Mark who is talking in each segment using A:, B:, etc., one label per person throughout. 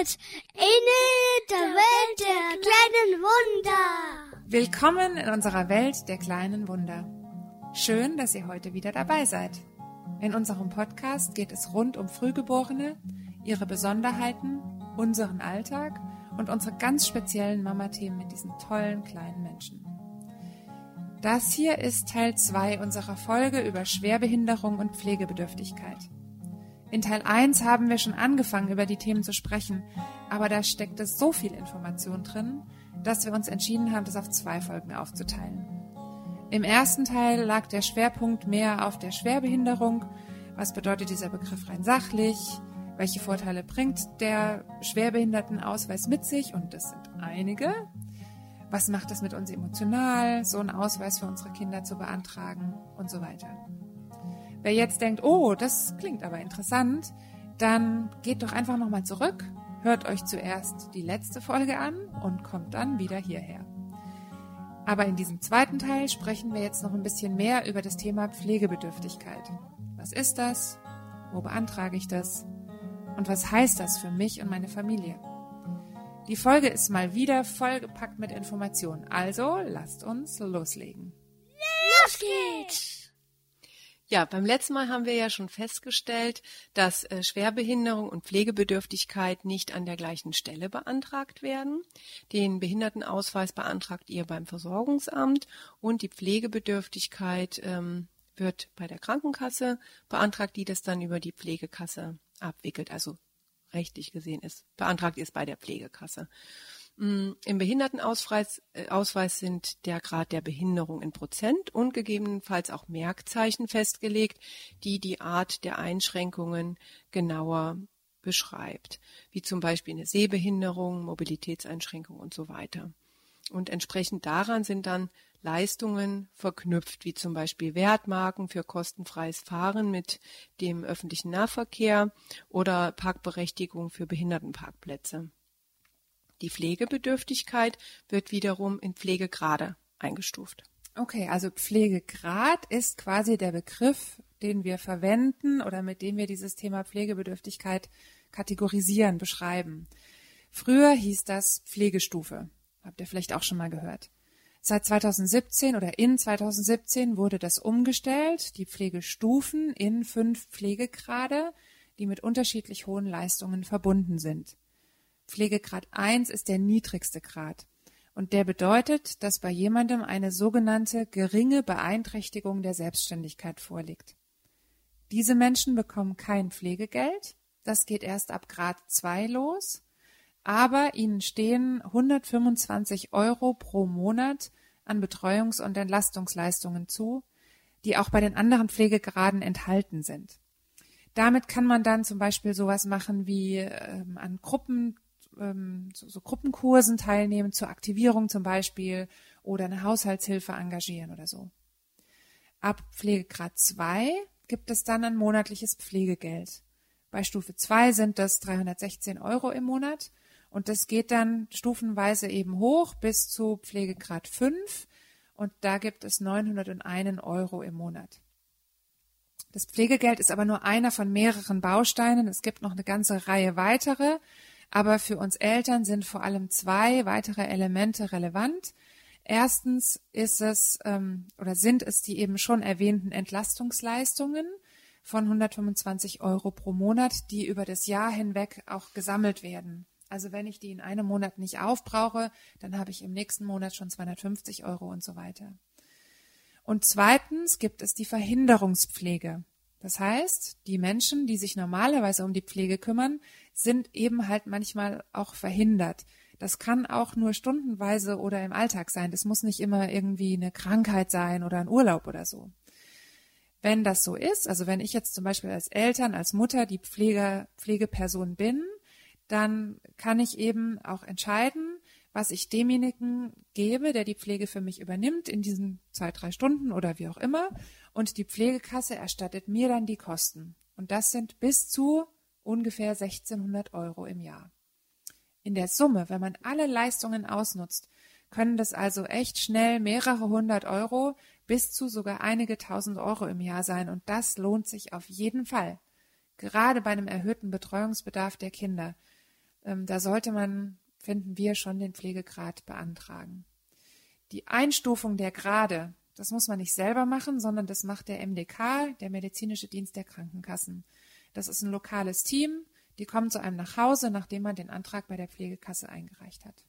A: Welt, in der Welt der kleinen Wunder.
B: Willkommen in unserer Welt der kleinen Wunder. Schön, dass ihr heute wieder dabei seid. In unserem Podcast geht es rund um Frühgeborene, ihre Besonderheiten, unseren Alltag und unsere ganz speziellen Mama-Themen mit diesen tollen kleinen Menschen. Das hier ist Teil 2 unserer Folge über Schwerbehinderung und Pflegebedürftigkeit. In Teil 1 haben wir schon angefangen, über die Themen zu sprechen, aber da steckte so viel Information drin, dass wir uns entschieden haben, das auf zwei Folgen aufzuteilen. Im ersten Teil lag der Schwerpunkt mehr auf der Schwerbehinderung. Was bedeutet dieser Begriff rein sachlich? Welche Vorteile bringt der Schwerbehindertenausweis mit sich? Und das sind einige. Was macht es mit uns emotional, so einen Ausweis für unsere Kinder zu beantragen und so weiter. Wer jetzt denkt, oh, das klingt aber interessant, dann geht doch einfach nochmal zurück, hört euch zuerst die letzte Folge an und kommt dann wieder hierher. Aber in diesem zweiten Teil sprechen wir jetzt noch ein bisschen mehr über das Thema Pflegebedürftigkeit. Was ist das? Wo beantrage ich das? Und was heißt das für mich und meine Familie? Die Folge ist mal wieder vollgepackt mit Informationen. Also lasst uns loslegen.
A: Los geht's!
C: Ja, beim letzten Mal haben wir ja schon festgestellt, dass äh, Schwerbehinderung und Pflegebedürftigkeit nicht an der gleichen Stelle beantragt werden. Den Behindertenausweis beantragt ihr beim Versorgungsamt und die Pflegebedürftigkeit ähm, wird bei der Krankenkasse beantragt, die das dann über die Pflegekasse abwickelt. Also rechtlich gesehen ist, beantragt ist bei der Pflegekasse. Mm, Im Behindertenausweis äh, sind der Grad der Behinderung in Prozent und gegebenenfalls auch Merkzeichen festgelegt, die die Art der Einschränkungen genauer beschreibt, wie zum Beispiel eine Sehbehinderung, Mobilitätseinschränkung und so weiter. Und entsprechend daran sind dann Leistungen verknüpft, wie zum Beispiel Wertmarken für kostenfreies Fahren mit dem öffentlichen Nahverkehr oder Parkberechtigung für Behindertenparkplätze. Die Pflegebedürftigkeit wird wiederum in Pflegegrade eingestuft.
B: Okay, also Pflegegrad ist quasi der Begriff, den wir verwenden oder mit dem wir dieses Thema Pflegebedürftigkeit kategorisieren, beschreiben. Früher hieß das Pflegestufe. Habt ihr vielleicht auch schon mal gehört. Seit 2017 oder in 2017 wurde das umgestellt, die Pflegestufen in fünf Pflegegrade, die mit unterschiedlich hohen Leistungen verbunden sind. Pflegegrad 1 ist der niedrigste Grad. Und der bedeutet, dass bei jemandem eine sogenannte geringe Beeinträchtigung der Selbstständigkeit vorliegt. Diese Menschen bekommen kein Pflegegeld. Das geht erst ab Grad 2 los. Aber ihnen stehen 125 Euro pro Monat an Betreuungs- und Entlastungsleistungen zu, die auch bei den anderen Pflegegraden enthalten sind. Damit kann man dann zum Beispiel sowas machen wie ähm, an Gruppen ähm, so, so Gruppenkursen teilnehmen, zur Aktivierung zum Beispiel oder eine Haushaltshilfe engagieren oder so. Ab Pflegegrad 2 gibt es dann ein monatliches Pflegegeld. Bei Stufe 2 sind das 316 Euro im Monat und das geht dann stufenweise eben hoch bis zu Pflegegrad 5 und da gibt es 901 Euro im Monat. Das Pflegegeld ist aber nur einer von mehreren Bausteinen. Es gibt noch eine ganze Reihe weitere. Aber für uns Eltern sind vor allem zwei weitere Elemente relevant. Erstens ist es ähm, oder sind es die eben schon erwähnten Entlastungsleistungen von 125 Euro pro Monat, die über das Jahr hinweg auch gesammelt werden. Also wenn ich die in einem Monat nicht aufbrauche, dann habe ich im nächsten Monat schon 250 Euro und so weiter. Und zweitens gibt es die Verhinderungspflege. Das heißt, die Menschen, die sich normalerweise um die Pflege kümmern, sind eben halt manchmal auch verhindert. Das kann auch nur stundenweise oder im Alltag sein. Das muss nicht immer irgendwie eine Krankheit sein oder ein Urlaub oder so. Wenn das so ist, also wenn ich jetzt zum Beispiel als Eltern, als Mutter die Pfleger, Pflegeperson bin, dann kann ich eben auch entscheiden, was ich demjenigen gebe, der die Pflege für mich übernimmt, in diesen zwei, drei Stunden oder wie auch immer. Und die Pflegekasse erstattet mir dann die Kosten. Und das sind bis zu ungefähr 1600 Euro im Jahr. In der Summe, wenn man alle Leistungen ausnutzt, können das also echt schnell mehrere hundert Euro bis zu sogar einige tausend Euro im Jahr sein. Und das lohnt sich auf jeden Fall. Gerade bei einem erhöhten Betreuungsbedarf der Kinder. ähm, da sollte man, finden wir, schon den Pflegegrad beantragen. Die Einstufung der Grade, das muss man nicht selber machen, sondern das macht der MDK, der medizinische Dienst der Krankenkassen. Das ist ein lokales Team, die kommen zu einem nach Hause, nachdem man den Antrag bei der Pflegekasse eingereicht hat.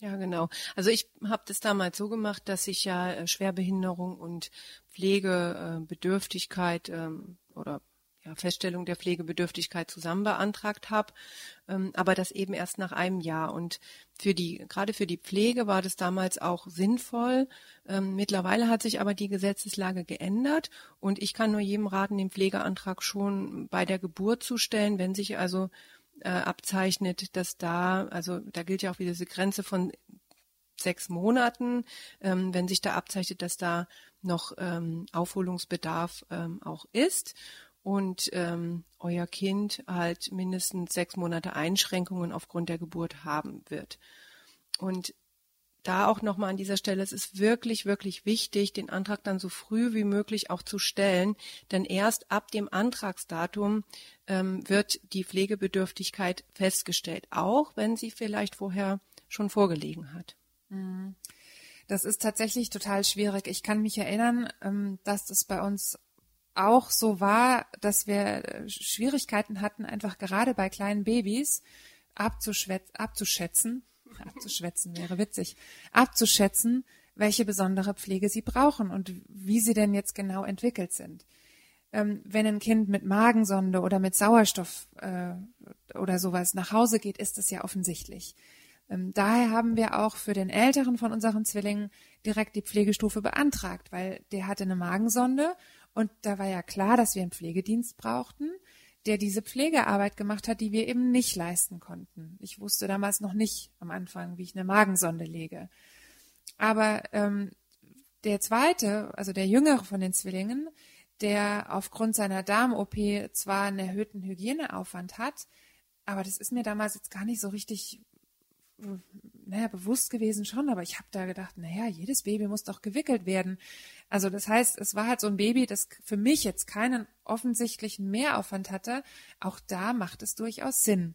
C: Ja, genau. Also ich habe das damals so gemacht, dass ich ja äh, Schwerbehinderung und Pflegebedürftigkeit ähm, oder ja, Feststellung der Pflegebedürftigkeit zusammen beantragt habe, ähm, aber das eben erst nach einem Jahr. Und für die, gerade für die Pflege war das damals auch sinnvoll. Ähm, mittlerweile hat sich aber die Gesetzeslage geändert und ich kann nur jedem raten, den Pflegeantrag schon bei der Geburt zu stellen, wenn sich also äh, abzeichnet, dass da, also da gilt ja auch wieder diese Grenze von sechs Monaten, ähm, wenn sich da abzeichnet, dass da noch ähm, Aufholungsbedarf ähm, auch ist und ähm, euer Kind halt mindestens sechs Monate Einschränkungen aufgrund der Geburt haben wird. Und da auch nochmal an dieser Stelle, es ist wirklich, wirklich wichtig, den Antrag dann so früh wie möglich auch zu stellen, denn erst ab dem Antragsdatum ähm, wird die Pflegebedürftigkeit festgestellt, auch wenn sie vielleicht vorher schon vorgelegen hat.
B: Mhm. Das ist tatsächlich total schwierig. Ich kann mich erinnern, ähm, dass das bei uns auch so war, dass wir äh, Schwierigkeiten hatten, einfach gerade bei kleinen Babys abzuschätzen, abzuschwätzen wäre witzig, abzuschätzen, welche besondere Pflege sie brauchen und wie sie denn jetzt genau entwickelt sind. Ähm, wenn ein Kind mit Magensonde oder mit Sauerstoff äh, oder sowas nach Hause geht, ist das ja offensichtlich. Ähm, daher haben wir auch für den älteren von unseren Zwillingen direkt die Pflegestufe beantragt, weil der hatte eine Magensonde und da war ja klar, dass wir einen Pflegedienst brauchten, der diese Pflegearbeit gemacht hat, die wir eben nicht leisten konnten. Ich wusste damals noch nicht am Anfang, wie ich eine Magensonde lege. Aber ähm, der zweite, also der jüngere von den Zwillingen, der aufgrund seiner Darm-OP zwar einen erhöhten Hygieneaufwand hat, aber das ist mir damals jetzt gar nicht so richtig naja, bewusst gewesen schon, aber ich habe da gedacht, naja, jedes Baby muss doch gewickelt werden. Also das heißt, es war halt so ein Baby, das für mich jetzt keinen offensichtlichen Mehraufwand hatte. Auch da macht es durchaus Sinn.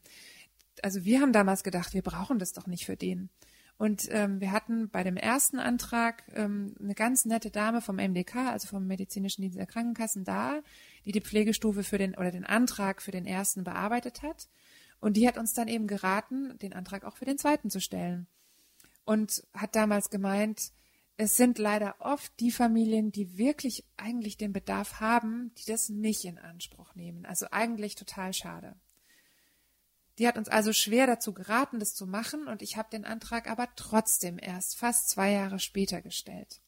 B: Also wir haben damals gedacht, wir brauchen das doch nicht für den. Und ähm, wir hatten bei dem ersten Antrag ähm, eine ganz nette Dame vom MDK, also vom Medizinischen Dienst der Krankenkassen, da, die die Pflegestufe für den oder den Antrag für den ersten bearbeitet hat. Und die hat uns dann eben geraten, den Antrag auch für den zweiten zu stellen. Und hat damals gemeint, es sind leider oft die Familien, die wirklich eigentlich den Bedarf haben, die das nicht in Anspruch nehmen. Also eigentlich total schade. Die hat uns also schwer dazu geraten, das zu machen, und ich habe den Antrag aber trotzdem erst fast zwei Jahre später gestellt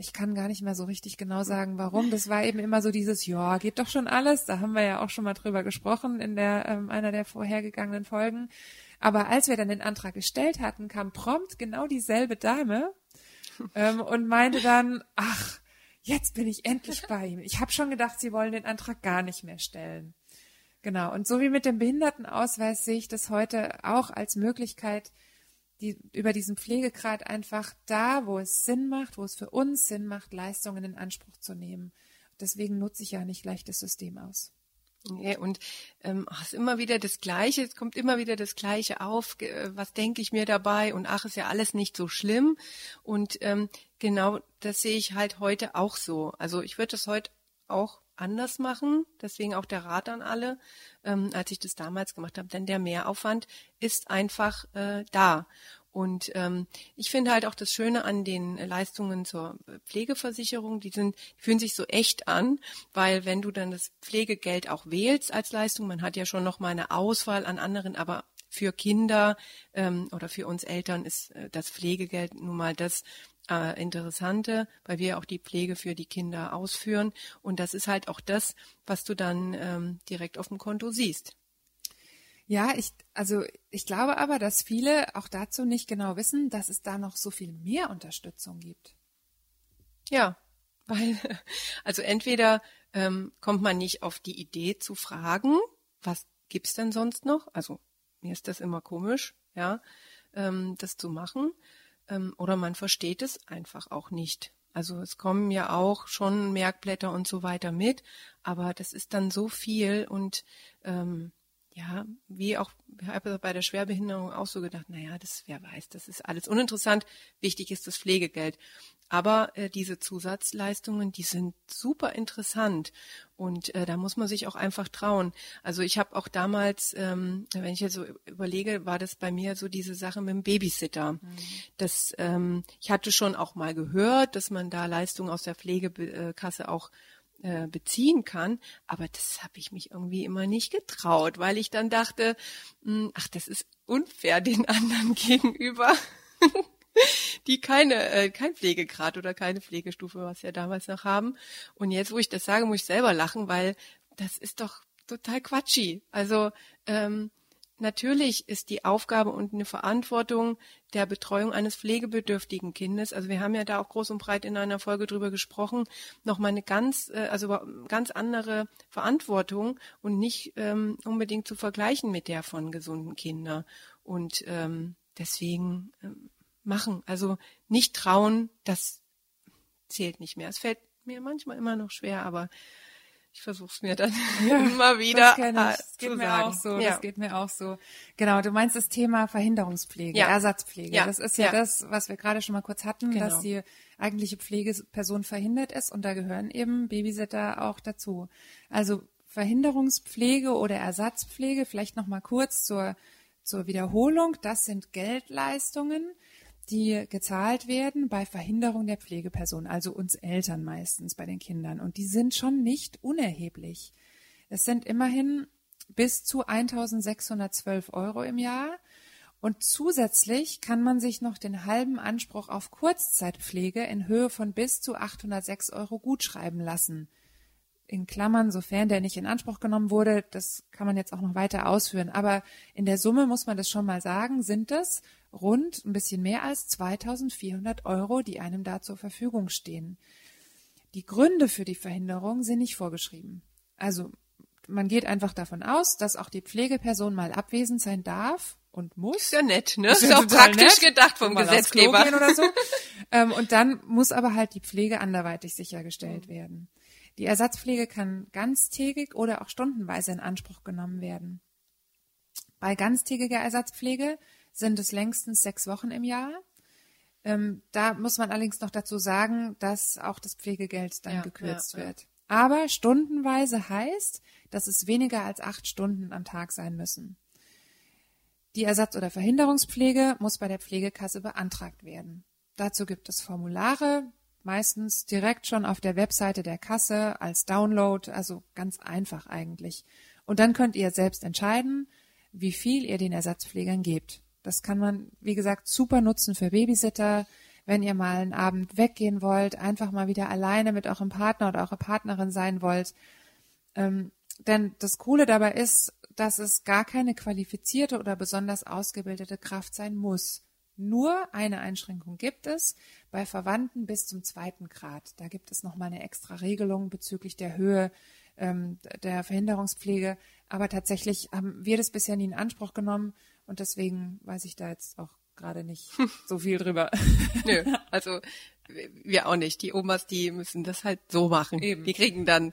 B: ich kann gar nicht mehr so richtig genau sagen, warum. Das war eben immer so dieses, ja, geht doch schon alles. Da haben wir ja auch schon mal drüber gesprochen in der ähm, einer der vorhergegangenen Folgen. Aber als wir dann den Antrag gestellt hatten, kam prompt genau dieselbe Dame ähm, und meinte dann, ach, jetzt bin ich endlich bei ihm. Ich habe schon gedacht, Sie wollen den Antrag gar nicht mehr stellen. Genau. Und so wie mit dem Behindertenausweis sehe ich das heute auch als Möglichkeit, die, über diesen Pflegegrad einfach da, wo es Sinn macht, wo es für uns Sinn macht, Leistungen in Anspruch zu nehmen. Deswegen nutze ich ja nicht gleich das System aus.
C: Nee, und ähm, ach, ist immer wieder das Gleiche, es kommt immer wieder das Gleiche auf, äh, was denke ich mir dabei und ach, ist ja alles nicht so schlimm. Und ähm, genau das sehe ich halt heute auch so. Also ich würde das heute auch anders machen, deswegen auch der Rat an alle, ähm, als ich das damals gemacht habe, denn der Mehraufwand ist einfach äh, da. Und ähm, ich finde halt auch das Schöne an den Leistungen zur Pflegeversicherung, die sind, die fühlen sich so echt an, weil wenn du dann das Pflegegeld auch wählst als Leistung, man hat ja schon noch mal eine Auswahl an anderen, aber für Kinder ähm, oder für uns Eltern ist äh, das Pflegegeld nun mal das, äh, Interessante, weil wir auch die Pflege für die Kinder ausführen. Und das ist halt auch das, was du dann ähm, direkt auf dem Konto siehst.
B: Ja, ich, also ich glaube aber, dass viele auch dazu nicht genau wissen, dass es da noch so viel mehr Unterstützung gibt.
C: Ja, weil, also entweder ähm, kommt man nicht auf die Idee zu fragen, was gibt's denn sonst noch? Also mir ist das immer komisch, ja, ähm, das zu machen ähm, oder man versteht es einfach auch nicht. Also es kommen ja auch schon Merkblätter und so weiter mit, aber das ist dann so viel und ähm, ja, wie auch bei der Schwerbehinderung auch so gedacht, naja, das wer weiß, das ist alles uninteressant. Wichtig ist das Pflegegeld. Aber äh, diese Zusatzleistungen, die sind super interessant und äh, da muss man sich auch einfach trauen. Also ich habe auch damals, ähm, wenn ich jetzt so überlege, war das bei mir so diese Sache mit dem Babysitter. Mhm. Das, ähm, ich hatte schon auch mal gehört, dass man da Leistungen aus der Pflegekasse auch äh, beziehen kann, aber das habe ich mich irgendwie immer nicht getraut, weil ich dann dachte, mh, hm, ach, das ist unfair den anderen gegenüber. die keine äh, kein Pflegegrad oder keine Pflegestufe, was wir damals noch haben. Und jetzt, wo ich das sage, muss ich selber lachen, weil das ist doch total quatschi. Also ähm, natürlich ist die Aufgabe und eine Verantwortung der Betreuung eines pflegebedürftigen Kindes, also wir haben ja da auch groß und breit in einer Folge drüber gesprochen, nochmal eine ganz, äh, also ganz andere Verantwortung und nicht ähm, unbedingt zu vergleichen mit der von gesunden Kindern. Und ähm, deswegen ähm, machen. Also nicht trauen, das zählt nicht mehr. Es fällt mir manchmal immer noch schwer, aber ich versuche es mir dann ja, immer wieder
B: das, das geht mir sagen. auch so. Ja. Das geht mir auch so. Genau, du meinst das Thema Verhinderungspflege, ja. Ersatzpflege. Ja. Das ist ja, das, was wir gerade schon mal kurz hatten, genau. dass die eigentliche Pflegeperson verhindert ist und da gehören eben Babysitter auch dazu. Also Verhinderungspflege oder Ersatzpflege, vielleicht noch mal kurz zur zur Wiederholung, das sind Geldleistungen, die gezahlt werden bei Verhinderung der Pflegeperson, also uns Eltern meistens bei den Kindern. Und die sind schon nicht unerheblich. Es sind immerhin bis zu 1612 Euro im Jahr. Und zusätzlich kann man sich noch den halben Anspruch auf Kurzzeitpflege in Höhe von bis zu 806 Euro gutschreiben lassen. In Klammern, sofern der nicht in Anspruch genommen wurde, das kann man jetzt auch noch weiter ausführen. Aber in der Summe muss man das schon mal sagen, sind es rund ein bisschen mehr als 2400 Euro, die einem da zur Verfügung stehen. Die Gründe für die Verhinderung sind nicht vorgeschrieben. Also man geht einfach davon aus, dass auch die Pflegeperson mal abwesend sein darf und muss.
C: Ist ja nett, ne? Ist, ist ja auch praktisch nett. gedacht vom Gesetzgeber.
B: Oder so. ähm, und dann muss aber halt die Pflege anderweitig sichergestellt mhm. werden. Die Ersatzpflege kann ganztägig oder auch stundenweise in Anspruch genommen werden. Bei ganztägiger Ersatzpflege sind es längstens sechs Wochen im Jahr. Ähm, da muss man allerdings noch dazu sagen, dass auch das Pflegegeld dann ja, gekürzt ja, wird. Ja. Aber stundenweise heißt, dass es weniger als acht Stunden am Tag sein müssen. Die Ersatz- oder Verhinderungspflege muss bei der Pflegekasse beantragt werden. Dazu gibt es Formulare, meistens direkt schon auf der Webseite der Kasse als Download, also ganz einfach eigentlich. Und dann könnt ihr selbst entscheiden, wie viel ihr den Ersatzpflegern gebt. Das kann man, wie gesagt, super nutzen für Babysitter, wenn ihr mal einen Abend weggehen wollt, einfach mal wieder alleine mit eurem Partner oder eurer Partnerin sein wollt. Ähm, denn das Coole dabei ist, dass es gar keine qualifizierte oder besonders ausgebildete Kraft sein muss. Nur eine Einschränkung gibt es bei Verwandten bis zum zweiten Grad. Da gibt es nochmal eine extra Regelung bezüglich der Höhe ähm, der Verhinderungspflege. Aber tatsächlich haben wir das bisher nie in Anspruch genommen und deswegen weiß ich da jetzt auch gerade nicht so viel drüber.
C: Nö, also wir auch nicht. Die Omas, die müssen das halt so machen. Eben. Die kriegen dann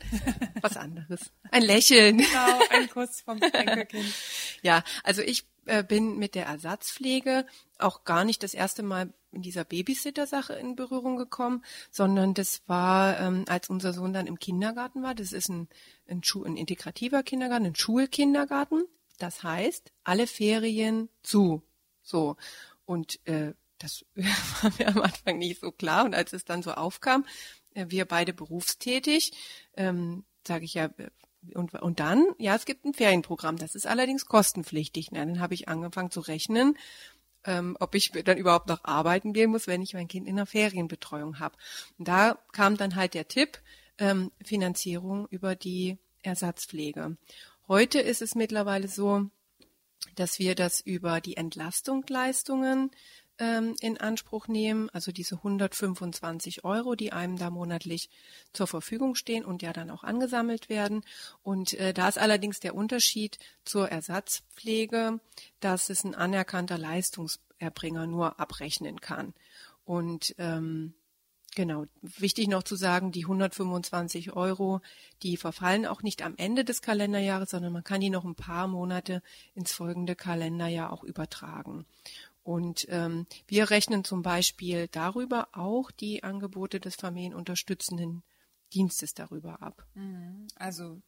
C: was anderes. Ein Lächeln.
B: Genau, ein Kuss vom Enkelkind.
C: ja, also ich äh, bin mit der Ersatzpflege auch gar nicht das erste Mal in dieser Babysitter-Sache in Berührung gekommen, sondern das war, ähm, als unser Sohn dann im Kindergarten war. Das ist ein, ein, Schu ein integrativer Kindergarten, ein Schulkindergarten. Das heißt, alle Ferien zu. So. Und äh, das war mir am Anfang nicht so klar. Und als es dann so aufkam, äh, wir beide berufstätig, ähm, sage ich ja, äh, und, und dann, ja, es gibt ein Ferienprogramm, das ist allerdings kostenpflichtig. Na, dann habe ich angefangen zu rechnen, ähm, ob ich dann überhaupt noch arbeiten gehen muss, wenn ich mein Kind in der Ferienbetreuung habe. Und da kam dann halt der Tipp, ähm, Finanzierung über die Ersatzpflege. Heute ist es mittlerweile so, dass wir das über die Entlastungsleistungen ähm, in Anspruch nehmen, also diese 125 Euro, die einem da monatlich zur Verfügung stehen und ja dann auch angesammelt werden. Und äh, da ist allerdings der Unterschied zur Ersatzpflege, dass es ein anerkannter Leistungserbringer nur abrechnen kann. Und ähm, Genau. Wichtig noch zu sagen, die 125 Euro, die verfallen auch nicht am Ende des Kalenderjahres, sondern man kann die noch ein paar Monate ins folgende Kalenderjahr auch übertragen. Und ähm, wir rechnen zum Beispiel darüber auch die Angebote des familienunterstützenden Dienstes darüber ab.
B: Mhm. Also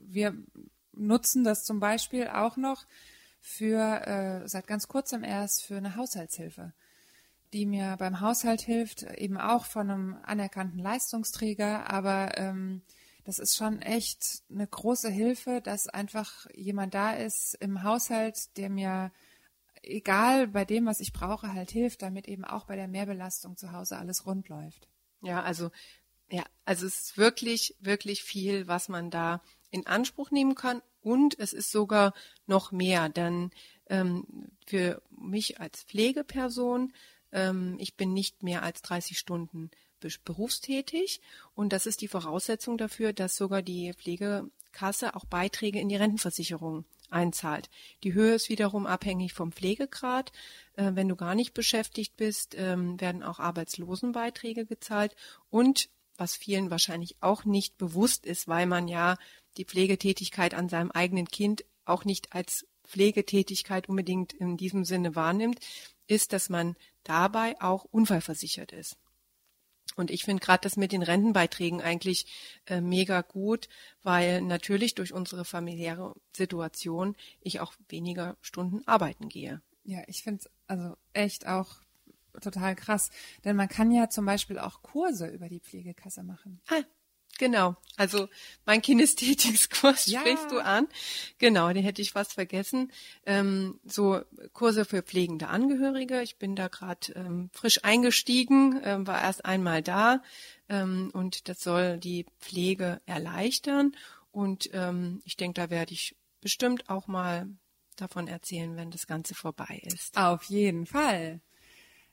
B: wir nutzen das zum Beispiel auch noch für äh, seit ganz kurzem erst für eine Haushaltshilfe die mir beim Haushalt hilft, eben auch von einem anerkannten Leistungsträger. Aber ähm, das ist schon echt eine große Hilfe, dass einfach jemand da ist im Haushalt, der mir egal bei dem, was ich brauche, halt hilft, damit eben auch bei der Mehrbelastung zu Hause alles rund läuft.
C: Ja, also ja, also es ist wirklich, wirklich viel, was man da in Anspruch nehmen kann. Und es ist sogar noch mehr, denn ähm, für mich als Pflegeperson ähm, ich bin nicht mehr als 30 Stunden berufstätig und das ist die Voraussetzung dafür, dass sogar die Pflegekasse auch Beiträge in die Rentenversicherung einzahlt. Die Höhe ist wiederum abhängig vom Pflegegrad. Äh, wenn du gar nicht beschäftigt bist, ähm, werden auch Arbeitslosenbeiträge gezahlt und was vielen wahrscheinlich auch nicht bewusst ist, weil man ja die Pflegetätigkeit an seinem eigenen Kind auch nicht als Pflegetätigkeit unbedingt in diesem Sinne wahrnimmt, ist, dass man dabei auch unfallversichert ist. Und ich finde gerade das mit den Rentenbeiträgen eigentlich äh, mega gut, weil natürlich durch unsere familiäre Situation ich auch weniger Stunden arbeiten gehe.
B: Ja, ich finde es also echt auch total krass. Denn man kann ja zum Beispiel auch Kurse über die Pflegekasse machen.
C: Ah, Genau, also mein Kinästhetikkurs ja. sprichst du an. Genau, den hätte ich fast vergessen. Ähm, so Kurse für pflegende Angehörige. Ich bin da gerade ähm, frisch eingestiegen, ähm, war erst einmal da ähm, und das soll die Pflege erleichtern. Und ähm, ich denke, da werde ich bestimmt auch mal davon erzählen, wenn das Ganze vorbei ist.
B: Auf jeden Fall.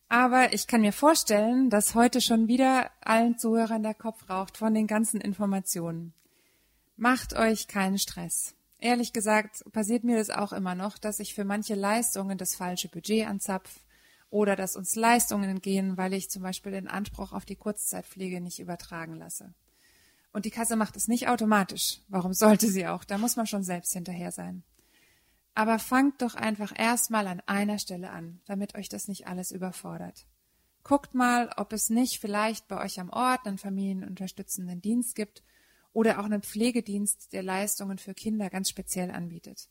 B: Aber ich kann mir vorstellen, dass heute schon wieder allen Zuhörern der Kopf raucht von den ganzen Informationen. Macht euch keinen Stress. Ehrlich gesagt passiert mir das auch immer noch, dass ich für manche Leistungen das falsche Budget anzapf oder dass uns Leistungen entgehen, weil ich zum Beispiel den Anspruch auf die Kurzzeitpflege nicht übertragen lasse. Und die Kasse macht es nicht automatisch. Warum sollte sie auch? Da muss man schon selbst hinterher sein. Aber fangt doch einfach erstmal an einer Stelle an, damit euch das nicht alles überfordert. Guckt mal, ob es nicht vielleicht bei euch am Ort einen familienunterstützenden Dienst gibt oder auch einen Pflegedienst, der Leistungen für Kinder ganz speziell anbietet.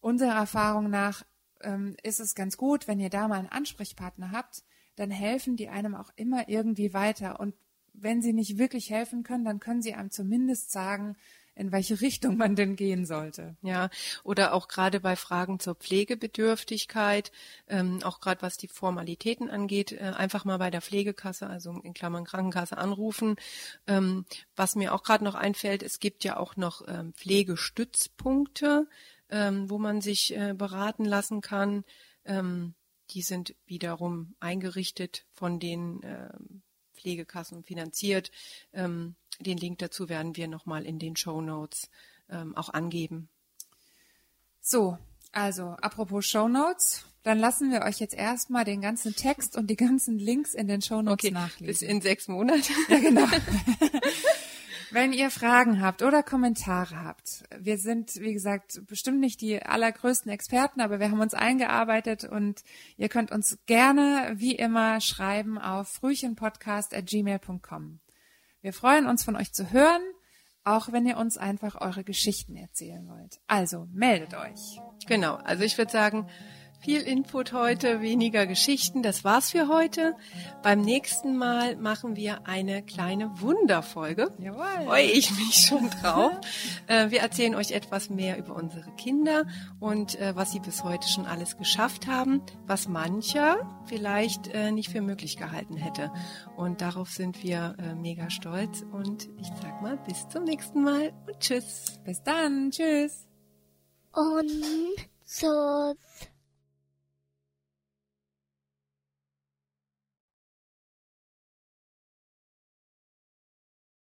B: Unserer Erfahrung nach ähm, ist es ganz gut, wenn ihr da mal einen Ansprechpartner habt, dann helfen die einem auch immer irgendwie weiter. Und wenn sie nicht wirklich helfen können, dann können sie einem zumindest sagen, in welche Richtung man denn gehen sollte.
C: Ja, oder auch gerade bei Fragen zur Pflegebedürftigkeit, ähm, auch gerade was die Formalitäten angeht, äh, einfach mal bei der Pflegekasse, also in Klammern Krankenkasse anrufen. Ähm, was mir auch gerade noch einfällt, es gibt ja auch noch ähm, Pflegestützpunkte, ähm, wo man sich äh, beraten lassen kann. Ähm, die sind wiederum eingerichtet von den äh, Pflegekassen finanziert. Ähm, den Link dazu werden wir nochmal in den Show Notes ähm, auch angeben.
B: So, also apropos Show Notes, dann lassen wir euch jetzt erstmal den ganzen Text und die ganzen Links in den Show Notes okay, nachlesen.
C: Bis in sechs Monaten.
B: Ja, genau. Wenn ihr Fragen habt oder Kommentare habt, wir sind, wie gesagt, bestimmt nicht die allergrößten Experten, aber wir haben uns eingearbeitet und ihr könnt uns gerne, wie immer, schreiben auf frühchenpodcast.gmail.com. Wir freuen uns von euch zu hören, auch wenn ihr uns einfach eure Geschichten erzählen wollt. Also meldet euch.
C: Genau, also ich würde sagen, viel Input heute, weniger Geschichten. Das war's für heute. Beim nächsten Mal machen wir eine kleine Wunderfolge. Jawohl. Freue ich mich schon drauf. Äh, wir erzählen euch etwas mehr über unsere Kinder und äh, was sie bis heute schon alles geschafft haben, was mancher vielleicht äh, nicht für möglich gehalten hätte. Und darauf sind wir mega stolz. Und ich sag mal, bis zum nächsten Mal und tschüss.
B: Bis dann. Tschüss.
A: Und so